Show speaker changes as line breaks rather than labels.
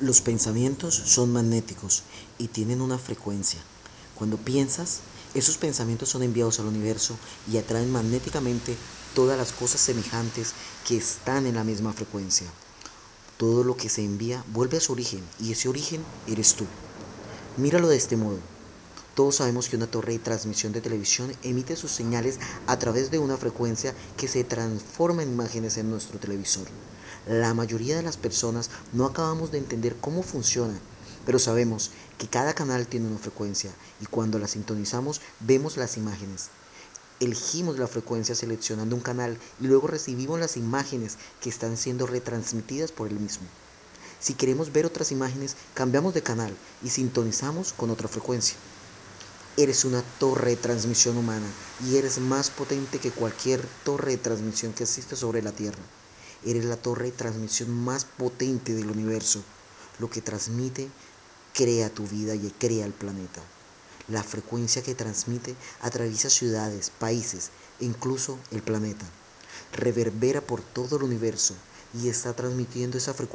Los pensamientos son magnéticos y tienen una frecuencia. Cuando piensas, esos pensamientos son enviados al universo y atraen magnéticamente todas las cosas semejantes que están en la misma frecuencia. Todo lo que se envía vuelve a su origen y ese origen eres tú. Míralo de este modo. Todos sabemos que una torre de transmisión de televisión emite sus señales a través de una frecuencia que se transforma en imágenes en nuestro televisor. La mayoría de las personas no acabamos de entender cómo funciona, pero sabemos que cada canal tiene una frecuencia y cuando la sintonizamos vemos las imágenes. Elegimos la frecuencia seleccionando un canal y luego recibimos las imágenes que están siendo retransmitidas por el mismo. Si queremos ver otras imágenes, cambiamos de canal y sintonizamos con otra frecuencia. Eres una torre de transmisión humana y eres más potente que cualquier torre de transmisión que existe sobre la Tierra. Eres la torre de transmisión más potente del universo. Lo que transmite crea tu vida y crea el planeta. La frecuencia que transmite atraviesa ciudades, países e incluso el planeta. Reverbera por todo el universo y está transmitiendo esa frecuencia